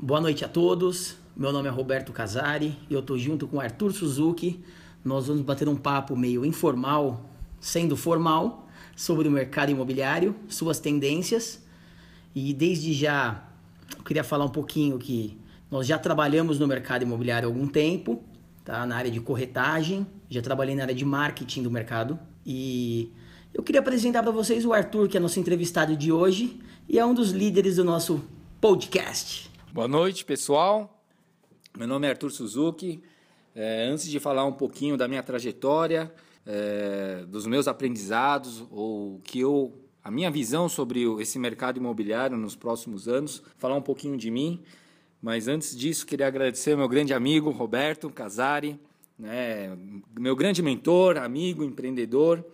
Boa noite a todos. Meu nome é Roberto Casari e eu tô junto com Arthur Suzuki. Nós vamos bater um papo meio informal, sendo formal, sobre o mercado imobiliário, suas tendências. E desde já eu queria falar um pouquinho que nós já trabalhamos no mercado imobiliário há algum tempo, tá? Na área de corretagem, já trabalhei na área de marketing do mercado e eu queria apresentar para vocês o Arthur, que é nosso entrevistado de hoje e é um dos líderes do nosso podcast. Boa noite, pessoal. Meu nome é Arthur Suzuki. É, antes de falar um pouquinho da minha trajetória, é, dos meus aprendizados, ou que eu, a minha visão sobre esse mercado imobiliário nos próximos anos, falar um pouquinho de mim. Mas antes disso, queria agradecer ao meu grande amigo Roberto Casari, né, meu grande mentor, amigo, empreendedor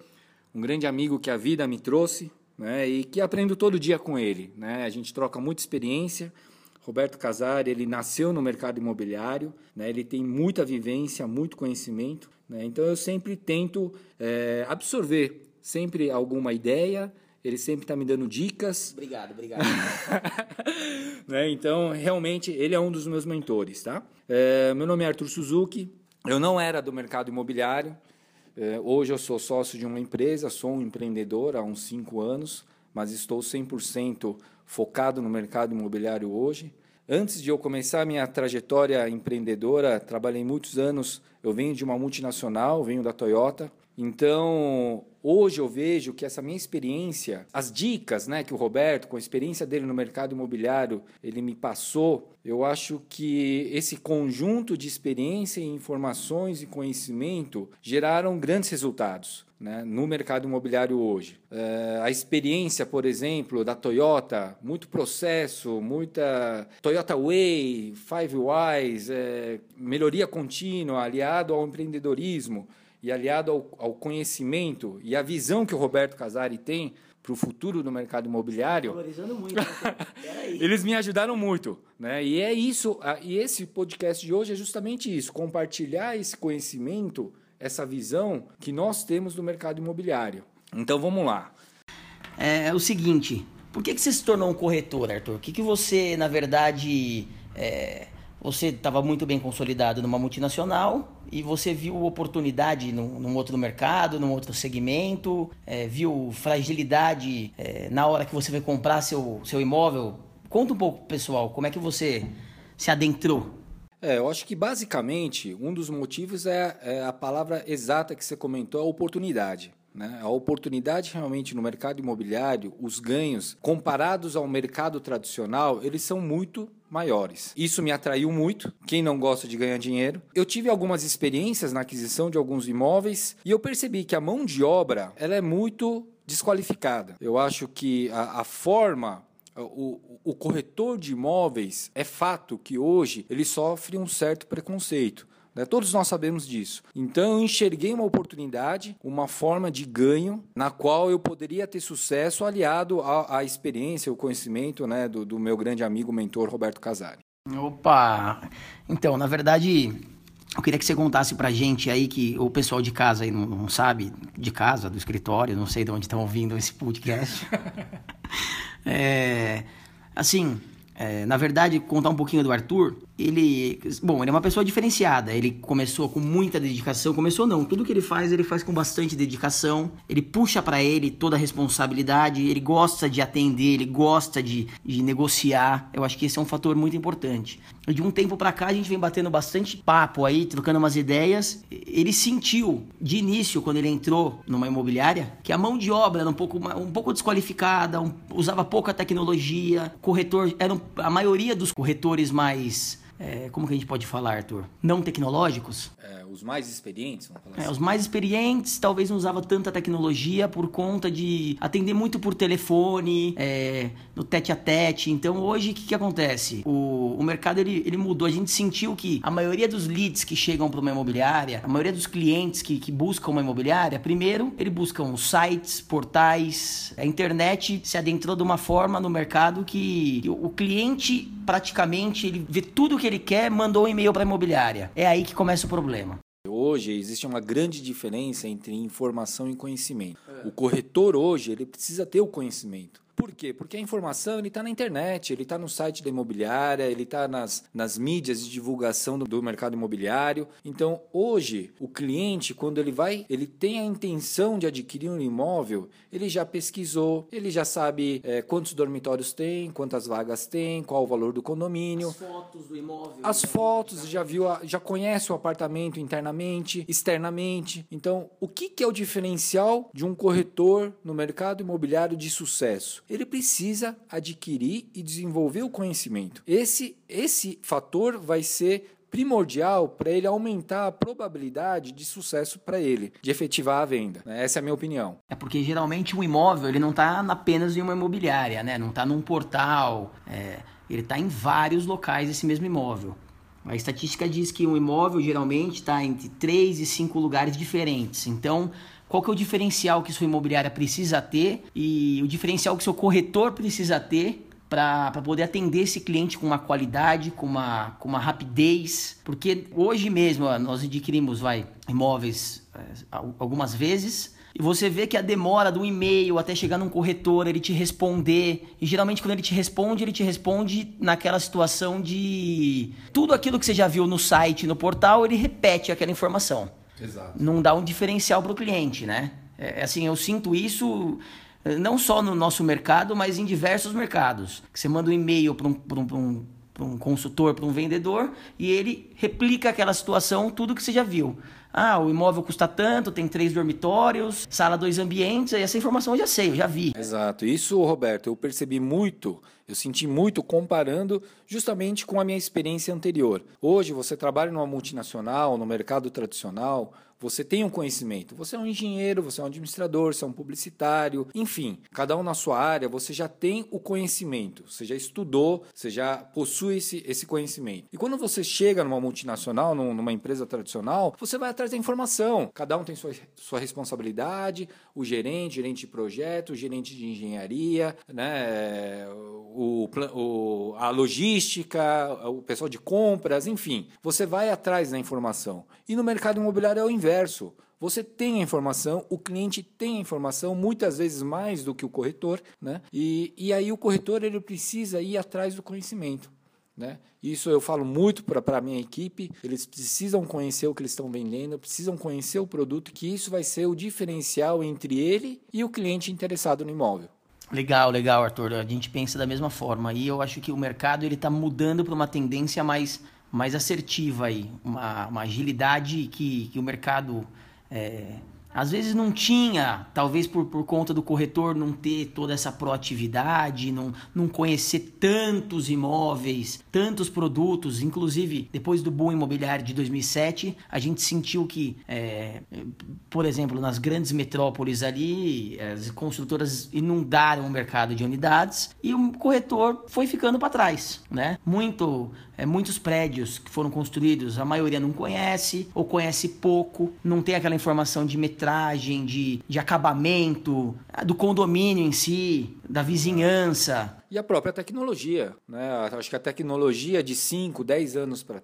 um grande amigo que a vida me trouxe, né, e que aprendo todo dia com ele, né? A gente troca muita experiência. Roberto Casari, ele nasceu no mercado imobiliário, né? Ele tem muita vivência, muito conhecimento, né? Então eu sempre tento é, absorver sempre alguma ideia. Ele sempre está me dando dicas. Obrigado, obrigado. né? Então, realmente, ele é um dos meus mentores, tá? É, meu nome é Arthur Suzuki. Eu não era do mercado imobiliário. É, hoje eu sou sócio de uma empresa, sou um empreendedor há uns cinco anos, mas estou 100% focado no mercado imobiliário hoje. Antes de eu começar minha trajetória empreendedora, trabalhei muitos anos. Eu venho de uma multinacional, venho da Toyota. Então, hoje eu vejo que essa minha experiência, as dicas né, que o Roberto, com a experiência dele no mercado imobiliário, ele me passou, eu acho que esse conjunto de experiência, informações e conhecimento geraram grandes resultados. Né, no mercado imobiliário hoje. É, a experiência, por exemplo, da Toyota, muito processo, muita Toyota Way, Five Whys, é, melhoria contínua, aliado ao empreendedorismo e aliado ao, ao conhecimento e a visão que o Roberto Casari tem para o futuro do mercado imobiliário. Valorizando muito. Né? Eles me ajudaram muito, né? E é isso. E esse podcast de hoje é justamente isso: compartilhar esse conhecimento, essa visão que nós temos do mercado imobiliário. Então vamos lá. É, é o seguinte: por que, que você se tornou um corretor, Arthur? O que, que você, na verdade, é, você estava muito bem consolidado numa multinacional e você viu oportunidade num, num outro mercado, num outro segmento, é, viu fragilidade é, na hora que você vai comprar seu, seu imóvel. Conta um pouco, pessoal, como é que você se adentrou? É, eu acho que basicamente um dos motivos é, é a palavra exata que você comentou, a oportunidade. Né? A oportunidade realmente no mercado imobiliário, os ganhos comparados ao mercado tradicional, eles são muito maiores. Isso me atraiu muito. Quem não gosta de ganhar dinheiro? Eu tive algumas experiências na aquisição de alguns imóveis e eu percebi que a mão de obra ela é muito desqualificada. Eu acho que a, a forma o, o, corretor de imóveis é fato que hoje ele sofre um certo preconceito. Né? Todos nós sabemos disso. Então eu enxerguei uma oportunidade, uma forma de ganho na qual eu poderia ter sucesso aliado à, à experiência, o conhecimento né, do, do meu grande amigo, mentor Roberto Casari. Opa! Então, na verdade, eu queria que você contasse pra gente aí que o pessoal de casa aí não, não sabe, de casa, do escritório, não sei de onde estão ouvindo esse podcast. é, assim, é, na verdade, contar um pouquinho do Arthur, ele, bom, ele é uma pessoa diferenciada. Ele começou com muita dedicação, começou não, tudo que ele faz, ele faz com bastante dedicação. Ele puxa para ele toda a responsabilidade, ele gosta de atender, ele gosta de, de negociar. Eu acho que esse é um fator muito importante. De um tempo para cá a gente vem batendo bastante papo aí, trocando umas ideias. Ele sentiu de início quando ele entrou numa imobiliária que a mão de obra era um pouco um pouco desqualificada, um, usava pouca tecnologia, corretor eram a maioria dos corretores mais é, como que a gente pode falar, Arthur? Não tecnológicos? É, os mais experientes, vamos falar é, assim. Os mais experientes talvez não usavam tanta tecnologia por conta de atender muito por telefone, é, no tete a tete. Então hoje o que, que acontece? O, o mercado ele, ele mudou. A gente sentiu que a maioria dos leads que chegam para uma imobiliária, a maioria dos clientes que, que buscam uma imobiliária, primeiro ele buscam sites, portais, a internet se adentrou de uma forma no mercado que o cliente praticamente ele vê tudo que ele quer, mandou um e-mail para a imobiliária. É aí que começa o problema. Hoje existe uma grande diferença entre informação e conhecimento. O corretor hoje ele precisa ter o conhecimento. Por quê? Porque a informação está na internet, ele está no site da imobiliária, ele está nas, nas mídias de divulgação do, do mercado imobiliário. Então, hoje, o cliente, quando ele vai, ele tem a intenção de adquirir um imóvel, ele já pesquisou, ele já sabe é, quantos dormitórios tem, quantas vagas tem, qual o valor do condomínio. As fotos do imóvel. As fotos, já viu, já conhece o apartamento internamente, externamente. Então, o que, que é o diferencial de um corretor no mercado imobiliário de sucesso? Ele precisa adquirir e desenvolver o conhecimento. Esse, esse fator vai ser primordial para ele aumentar a probabilidade de sucesso para ele, de efetivar a venda. Né? Essa é a minha opinião. É porque geralmente um imóvel ele não está apenas em uma imobiliária, né? não está num portal, é, ele está em vários locais esse mesmo imóvel. A estatística diz que um imóvel geralmente está entre 3 e 5 lugares diferentes. Então, qual que é o diferencial que sua imobiliária precisa ter e o diferencial que seu corretor precisa ter para poder atender esse cliente com uma qualidade, com uma, com uma rapidez. Porque hoje mesmo ó, nós adquirimos vai, imóveis é, algumas vezes e você vê que a demora do e-mail até chegar num corretor, ele te responder, e geralmente quando ele te responde, ele te responde naquela situação de tudo aquilo que você já viu no site, no portal, ele repete aquela informação. Exato. Não dá um diferencial para o cliente, né? É, assim, eu sinto isso não só no nosso mercado, mas em diversos mercados. Você manda um e-mail para um, um, um, um consultor, para um vendedor, e ele replica aquela situação, tudo que você já viu. Ah, o imóvel custa tanto, tem três dormitórios, sala dois ambientes, essa informação eu já sei, eu já vi. Exato. Isso, Roberto, eu percebi muito, eu senti muito comparando justamente com a minha experiência anterior. Hoje você trabalha numa multinacional, no mercado tradicional, você tem um conhecimento. Você é um engenheiro, você é um administrador, você é um publicitário, enfim, cada um na sua área, você já tem o conhecimento, você já estudou, você já possui esse, esse conhecimento. E quando você chega numa multinacional, numa empresa tradicional, você vai atrás da informação. Cada um tem sua, sua responsabilidade, o gerente, gerente de projeto, gerente de engenharia, né, o, o, a logística, o pessoal de compras, enfim. Você vai atrás da informação. E no mercado imobiliário é o inverso. Você tem a informação, o cliente tem a informação, muitas vezes mais do que o corretor, né? E, e aí o corretor ele precisa ir atrás do conhecimento. Né? Isso eu falo muito para a minha equipe. Eles precisam conhecer o que eles estão vendendo, precisam conhecer o produto, que isso vai ser o diferencial entre ele e o cliente interessado no imóvel. Legal, legal, Arthur. A gente pensa da mesma forma. E eu acho que o mercado ele está mudando para uma tendência mais mais assertiva aí, uma, uma agilidade que, que o mercado é, às vezes não tinha, talvez por, por conta do corretor não ter toda essa proatividade, não, não conhecer tantos imóveis, tantos produtos, inclusive depois do boom imobiliário de 2007, a gente sentiu que, é, por exemplo, nas grandes metrópoles ali, as construtoras inundaram o mercado de unidades e o corretor foi ficando para trás, né? Muito é, muitos prédios que foram construídos, a maioria não conhece ou conhece pouco, não tem aquela informação de metragem, de, de acabamento, do condomínio em si, da vizinhança. E a própria tecnologia. Né? Acho que a tecnologia de 5, 10 anos para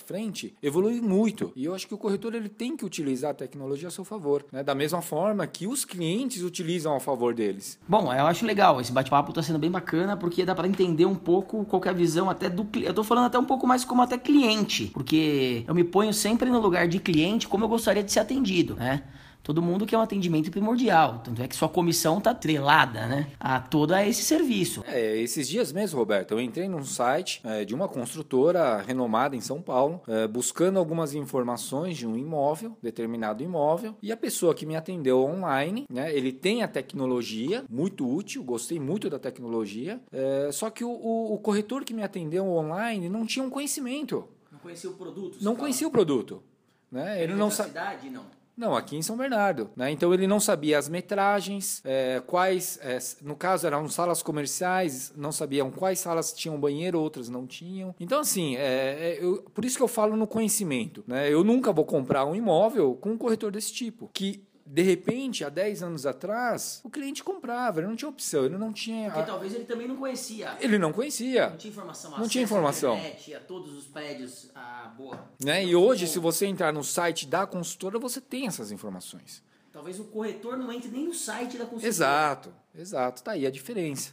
frente evolui muito. E eu acho que o corretor ele tem que utilizar a tecnologia a seu favor. Né? Da mesma forma que os clientes utilizam a favor deles. Bom, eu acho legal. Esse bate-papo está sendo bem bacana porque dá para entender um pouco qual é a visão até do cliente. Eu estou falando até um pouco mais como até cliente. Porque eu me ponho sempre no lugar de cliente como eu gostaria de ser atendido. Né? Todo mundo quer um atendimento primordial. Tanto é que sua comissão está atrelada né, a todo esse serviço. É, esses dias mesmo, Roberto, eu entrei num site é, de uma construtora renomada em São Paulo, é, buscando algumas informações de um imóvel, determinado imóvel, e a pessoa que me atendeu online, né, ele tem a tecnologia, muito útil, gostei muito da tecnologia, é, só que o, o, o corretor que me atendeu online não tinha um conhecimento. Não conhecia o produto? Não conhecia o produto. Né? Ele não sabe. Não. Não, aqui em São Bernardo. Né? Então ele não sabia as metragens, é, quais, é, no caso eram salas comerciais, não sabiam quais salas tinham banheiro, outras não tinham. Então, assim, é, é, eu, por isso que eu falo no conhecimento. Né? Eu nunca vou comprar um imóvel com um corretor desse tipo, que de repente, há 10 anos atrás, o cliente comprava, ele não tinha opção, ele não tinha. Porque talvez ele também não conhecia. Ele não conhecia. Não tinha informação. Não tinha informação. Internet, a todos os prédios, a boa. Né? E hoje, se você entrar no site da consultora, você tem essas informações. Talvez o corretor não entre nem no site da construtora. Exato, exato. Está aí a diferença.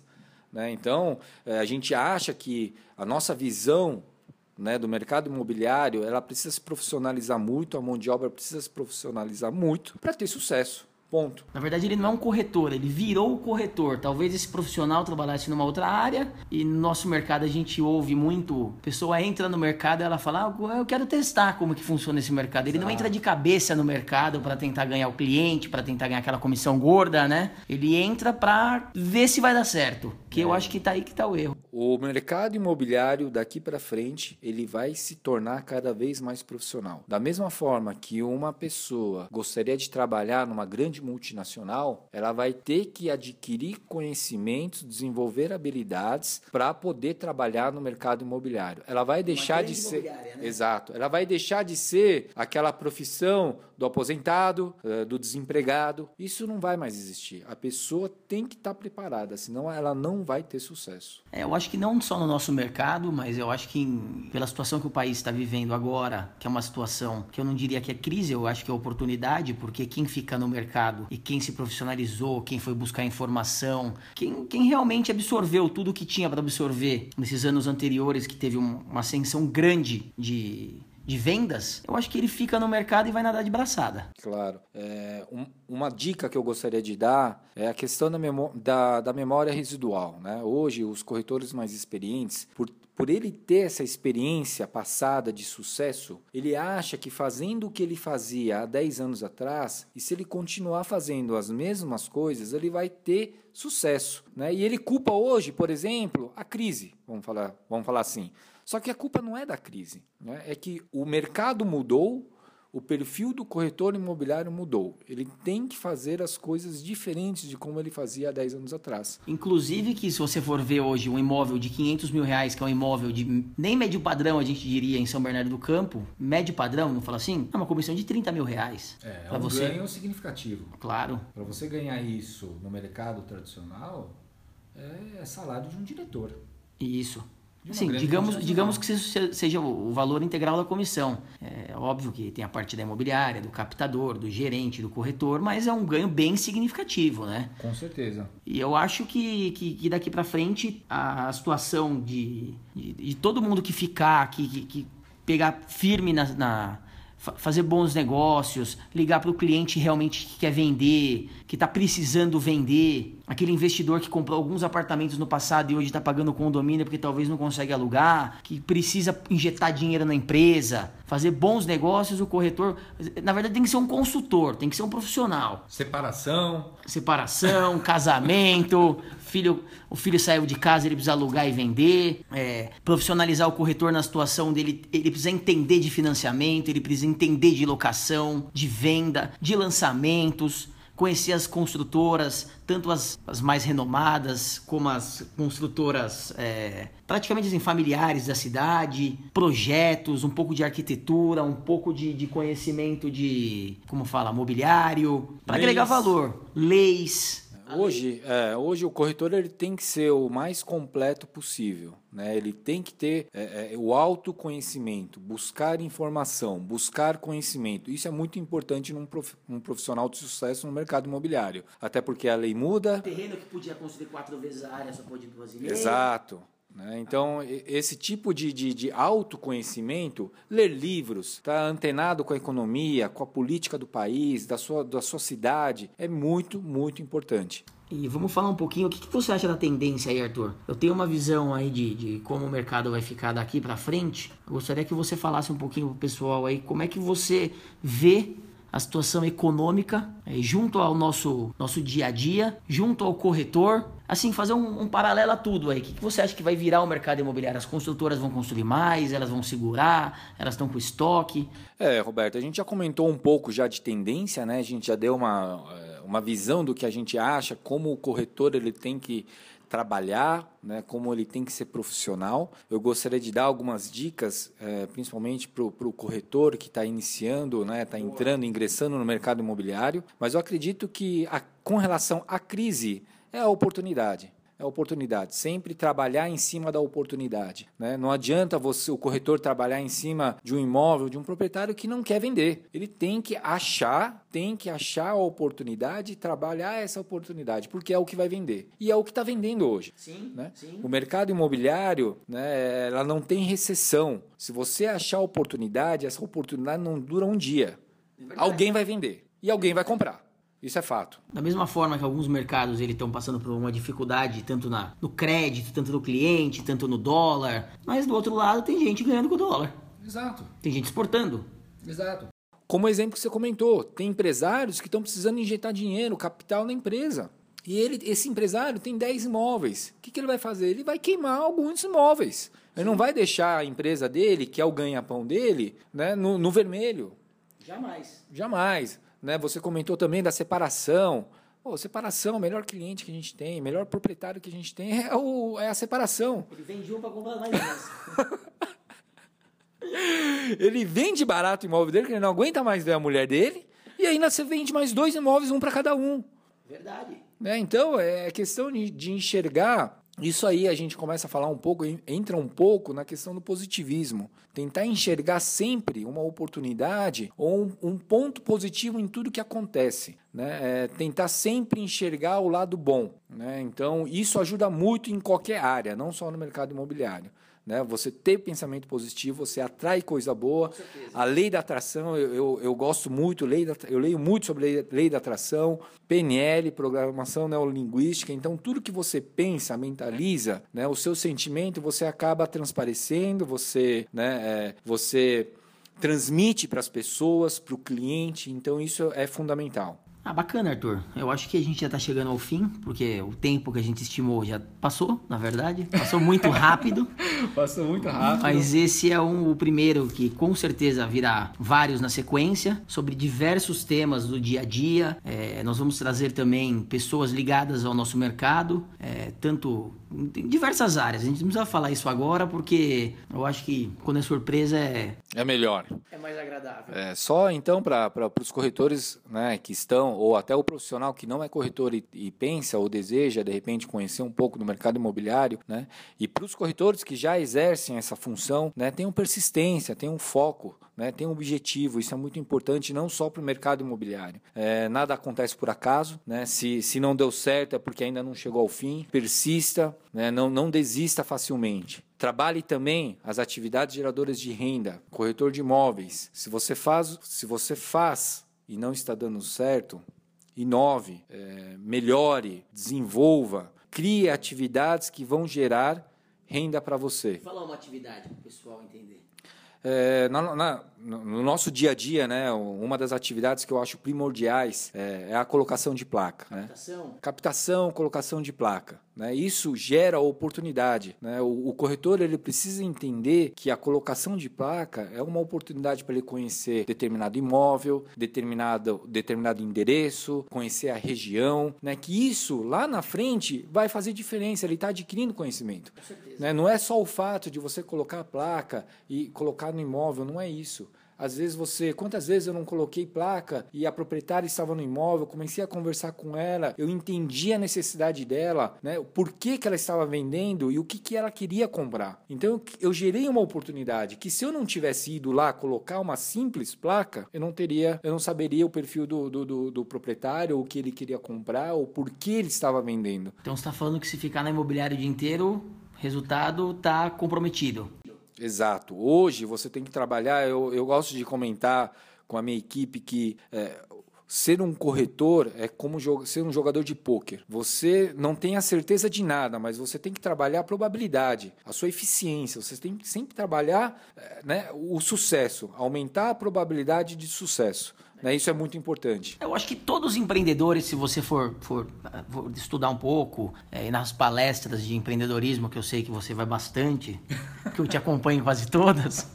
Né? Então, eh, a gente acha que a nossa visão né, do mercado imobiliário ela precisa se profissionalizar muito, a mão de obra precisa se profissionalizar muito para ter sucesso. Ponto. Na verdade, ele não é um corretor, ele virou o corretor. Talvez esse profissional trabalhasse numa outra área e no nosso mercado a gente ouve muito. A pessoa entra no mercado e ela fala: ah, Eu quero testar como que funciona esse mercado. Ele não entra de cabeça no mercado para tentar ganhar o cliente, para tentar ganhar aquela comissão gorda, né? Ele entra para ver se vai dar certo. Que é. eu acho que tá aí que tá o erro. O mercado imobiliário daqui para frente, ele vai se tornar cada vez mais profissional. Da mesma forma que uma pessoa gostaria de trabalhar numa grande multinacional, ela vai ter que adquirir conhecimentos, desenvolver habilidades para poder trabalhar no mercado imobiliário. Ela vai deixar de ser né? Exato. Ela vai deixar de ser aquela profissão do aposentado, eh, do desempregado. Isso não vai mais existir. A pessoa tem que estar tá preparada, senão ela não vai ter sucesso. É, eu acho que não só no nosso mercado, mas eu acho que em, pela situação que o país está vivendo agora, que é uma situação que eu não diria que é crise, eu acho que é oportunidade, porque quem fica no mercado e quem se profissionalizou, quem foi buscar informação, quem, quem realmente absorveu tudo o que tinha para absorver nesses anos anteriores, que teve um, uma ascensão grande de de vendas, eu acho que ele fica no mercado e vai nadar de braçada. Claro. É, um, uma dica que eu gostaria de dar é a questão da, da, da memória residual. Né? Hoje, os corretores mais experientes, por, por ele ter essa experiência passada de sucesso, ele acha que fazendo o que ele fazia há 10 anos atrás, e se ele continuar fazendo as mesmas coisas, ele vai ter sucesso. Né? E ele culpa hoje, por exemplo, a crise, vamos falar, vamos falar assim. Só que a culpa não é da crise, né? é que o mercado mudou, o perfil do corretor imobiliário mudou. Ele tem que fazer as coisas diferentes de como ele fazia há 10 anos atrás. Inclusive que se você for ver hoje um imóvel de 500 mil reais, que é um imóvel de nem médio padrão, a gente diria, em São Bernardo do Campo, médio padrão, não fala assim? É uma comissão de 30 mil reais. É, é um você... ganho significativo. Claro. Para você ganhar isso no mercado tradicional, é salário de um diretor. Isso. Sim, digamos, digamos que seja o valor integral da comissão. É óbvio que tem a parte da imobiliária, do captador, do gerente, do corretor, mas é um ganho bem significativo, né? Com certeza. E eu acho que, que, que daqui para frente a situação de, de, de, todo mundo que ficar, que, que, que pegar firme na, na fazer bons negócios, ligar para o cliente realmente que quer vender, que está precisando vender, aquele investidor que comprou alguns apartamentos no passado e hoje está pagando condomínio porque talvez não consegue alugar, que precisa injetar dinheiro na empresa, fazer bons negócios, o corretor, na verdade tem que ser um consultor, tem que ser um profissional. Separação. Separação, casamento, filho, o filho saiu de casa, ele precisa alugar e vender, é, profissionalizar o corretor na situação dele, ele precisa entender de financiamento, ele precisa entender de locação, de venda, de lançamentos, conhecer as construtoras, tanto as, as mais renomadas como as construtoras é, praticamente assim, familiares da cidade, projetos, um pouco de arquitetura, um pouco de, de conhecimento de, como fala, mobiliário, para agregar valor, leis Hoje, é, hoje o corretor ele tem que ser o mais completo possível. Né? Ele tem que ter é, é, o autoconhecimento, buscar informação, buscar conhecimento. Isso é muito importante num, prof, num profissional de sucesso no mercado imobiliário. Até porque a lei muda. O terreno que podia construir quatro vezes a área só pode duas e meia. Exato. Né? Então, esse tipo de, de, de, autoconhecimento, ler livros, estar tá antenado com a economia, com a política do país, da sua, da sua cidade, é muito, muito importante. E vamos falar um pouquinho, o que, que você acha da tendência aí, Arthur? Eu tenho uma visão aí de, de como o mercado vai ficar daqui para frente. Eu gostaria que você falasse um pouquinho pro pessoal aí, como é que você vê a situação econômica é, junto ao nosso, nosso dia a dia, junto ao corretor. Assim, fazer um, um paralelo a tudo aí. O que, que você acha que vai virar o mercado imobiliário? As construtoras vão construir mais, elas vão segurar, elas estão com estoque? É, Roberto, a gente já comentou um pouco já de tendência, né? A gente já deu uma, é, uma visão do que a gente acha, como o corretor ele tem que trabalhar, né, como ele tem que ser profissional. Eu gostaria de dar algumas dicas, é, principalmente para o corretor que está iniciando, está né, tá entrando, ingressando no mercado imobiliário. Mas eu acredito que, a, com relação à crise, é a oportunidade. É oportunidade. Sempre trabalhar em cima da oportunidade. Né? Não adianta você, o corretor trabalhar em cima de um imóvel, de um proprietário que não quer vender. Ele tem que achar, tem que achar a oportunidade e trabalhar essa oportunidade, porque é o que vai vender. E é o que está vendendo hoje. Sim, né? sim. O mercado imobiliário, né, ela não tem recessão. Se você achar a oportunidade, essa oportunidade não dura um dia. Alguém vai vender e alguém vai comprar. Isso é fato. Da mesma forma que alguns mercados eles estão passando por uma dificuldade tanto na, no crédito, tanto no cliente, tanto no dólar, mas do outro lado tem gente ganhando com o dólar. Exato, Tem gente exportando. exato. Como o exemplo que você comentou, tem empresários que estão precisando injetar dinheiro, capital na empresa. E ele, esse empresário tem 10 imóveis. O que, que ele vai fazer? Ele vai queimar alguns imóveis. Ele não vai deixar a empresa dele, que é o ganha-pão dele, né, no, no vermelho. Jamais. Jamais. Né? Você comentou também da separação. Pô, separação, o melhor cliente que a gente tem, melhor proprietário que a gente tem é, o, é a separação. Ele vende um para comprar mais. Ele vende barato o imóvel dele, que ele não aguenta mais ver a mulher dele, e ainda você vende mais dois imóveis, um para cada um. Verdade. Né? Então, é questão de, de enxergar. Isso aí a gente começa a falar um pouco, en- entra um pouco na questão do positivismo. Tentar enxergar sempre uma oportunidade ou um, um ponto positivo em tudo que acontece. Né? É, tentar sempre enxergar o lado bom. Né? Então, isso ajuda muito em qualquer área, não só no mercado imobiliário. Né? Você ter pensamento positivo, você atrai coisa boa. A lei da atração, eu, eu, eu gosto muito, lei da, eu leio muito sobre lei, lei da atração, PNL, programação neurolinguística. Então, tudo que você pensa, mentaliza, né? o seu sentimento, você acaba transparecendo, você, né? é, você transmite para as pessoas, para o cliente. Então, isso é fundamental. Ah, bacana, Arthur. Eu acho que a gente já tá chegando ao fim, porque o tempo que a gente estimou já passou, na verdade. Passou muito rápido. Passou muito rápido. Mas esse é um, o primeiro que com certeza virá vários na sequência, sobre diversos temas do dia a dia. É, nós vamos trazer também pessoas ligadas ao nosso mercado, é, tanto em diversas áreas. A gente não precisa falar isso agora, porque eu acho que quando é surpresa é. É melhor. É mais agradável. É, só então para os corretores né, que estão, ou até o profissional que não é corretor e, e pensa ou deseja, de repente, conhecer um pouco do mercado imobiliário, né, e para os corretores que já exercem essa função, né, tenham persistência, tenham foco, né, tenham objetivo. Isso é muito importante, não só para o mercado imobiliário. É, nada acontece por acaso. Né, se, se não deu certo é porque ainda não chegou ao fim. Persista, né, não, não desista facilmente. Trabalhe também as atividades geradoras de renda, corretor de imóveis. Se você faz, se você faz e não está dando certo, inove, é, melhore, desenvolva, crie atividades que vão gerar renda para você. Falar uma atividade para o pessoal entender. É, na- na- no nosso dia a dia, né, uma das atividades que eu acho primordiais é, é a colocação de placa. Né? Captação. Captação, colocação de placa. Né? Isso gera oportunidade. Né? O, o corretor ele precisa entender que a colocação de placa é uma oportunidade para ele conhecer determinado imóvel, determinado, determinado endereço, conhecer a região. Né? Que isso, lá na frente, vai fazer diferença. Ele está adquirindo conhecimento. Né? Não é só o fato de você colocar a placa e colocar no imóvel, não é isso. Às vezes você, quantas vezes eu não coloquei placa e a proprietária estava no imóvel, comecei a conversar com ela, eu entendi a necessidade dela, né? O porquê que ela estava vendendo e o que, que ela queria comprar. Então eu, gerei uma oportunidade que se eu não tivesse ido lá colocar uma simples placa, eu não teria, eu não saberia o perfil do, do, do, do proprietário, o que ele queria comprar, ou por que ele estava vendendo. Então você está falando que se ficar na imobiliária o dia inteiro, resultado tá comprometido. Exato. Hoje você tem que trabalhar. Eu, eu gosto de comentar com a minha equipe que é, ser um corretor é como ser um jogador de pôquer. Você não tem a certeza de nada, mas você tem que trabalhar a probabilidade, a sua eficiência. Você tem que sempre trabalhar é, né, o sucesso, aumentar a probabilidade de sucesso. Né? Isso é muito importante. Eu acho que todos os empreendedores, se você for, for, for estudar um pouco, é, nas palestras de empreendedorismo, que eu sei que você vai bastante, que eu te acompanho quase todas,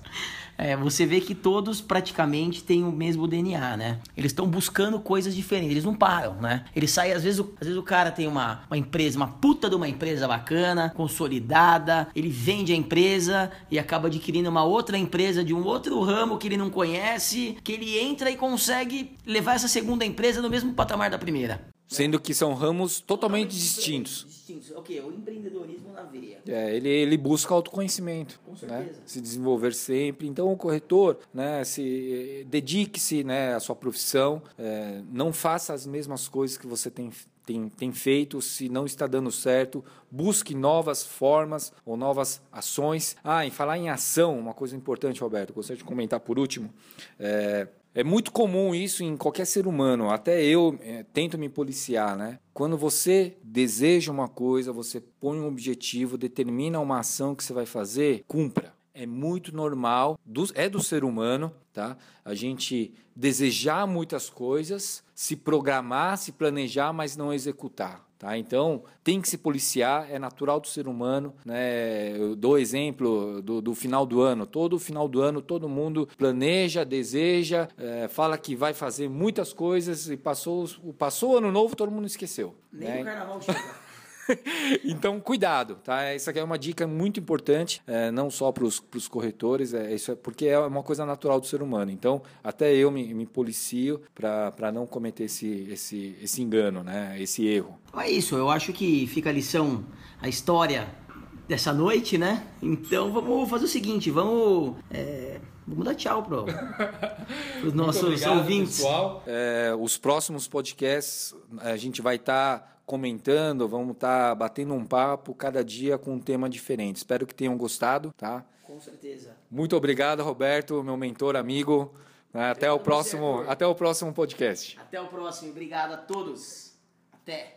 é, você vê que todos praticamente têm o mesmo DNA, né? Eles estão buscando coisas diferentes, eles não param, né? Eles saem, às vezes, o- às vezes o cara tem uma, uma empresa, uma puta de uma empresa bacana, consolidada, ele vende a empresa e acaba adquirindo uma outra empresa de um outro ramo que ele não conhece, que ele entra e consegue levar essa segunda empresa no mesmo patamar da primeira. Sendo que são ramos totalmente distintos. Distintos. O quê? O empreendedorismo na veia. É, ele, ele busca autoconhecimento, Com né? certeza. se desenvolver sempre. Então, o corretor, né, se dedique-se né, à sua profissão, é, não faça as mesmas coisas que você tem, tem, tem feito. Se não está dando certo, busque novas formas ou novas ações. Ah, em falar em ação, uma coisa importante, Roberto, gostaria de comentar por último. É, é muito comum isso em qualquer ser humano, até eu é, tento me policiar, né? Quando você deseja uma coisa, você põe um objetivo, determina uma ação que você vai fazer, cumpra. É muito normal, do- é do ser humano, tá? A gente desejar muitas coisas, se programar, se planejar, mas não executar. Tá? Então, tem que se policiar, é natural do ser humano. Né? Eu dou exemplo do, do final do ano. Todo final do ano, todo mundo planeja, deseja, eh, fala que vai fazer muitas coisas e passou, o- passou o ano novo, todo mundo esqueceu. Nem né? o carnaval chega. então, cuidado, tá? Isso aqui é uma dica muito importante, é, não só para os corretores, é, isso é porque é uma coisa natural do ser humano. Então, até eu me, me policio para não cometer esse, esse, esse engano, né? esse erro. Então é isso, eu acho que fica a lição, a história dessa noite, né? Então vamos fazer o seguinte, vamos, é, vamos dar tchau pro, pros nossos ouvintes. pessoal. É, os próximos podcasts a gente vai estar comentando, vamos estar batendo um papo cada dia com um tema diferente. Espero que tenham gostado, tá? Com certeza. Muito obrigado, Roberto, meu mentor, amigo. Até o Obrigado você, próximo, Arthur. até o próximo podcast. Até o próximo, obrigado a todos. Até.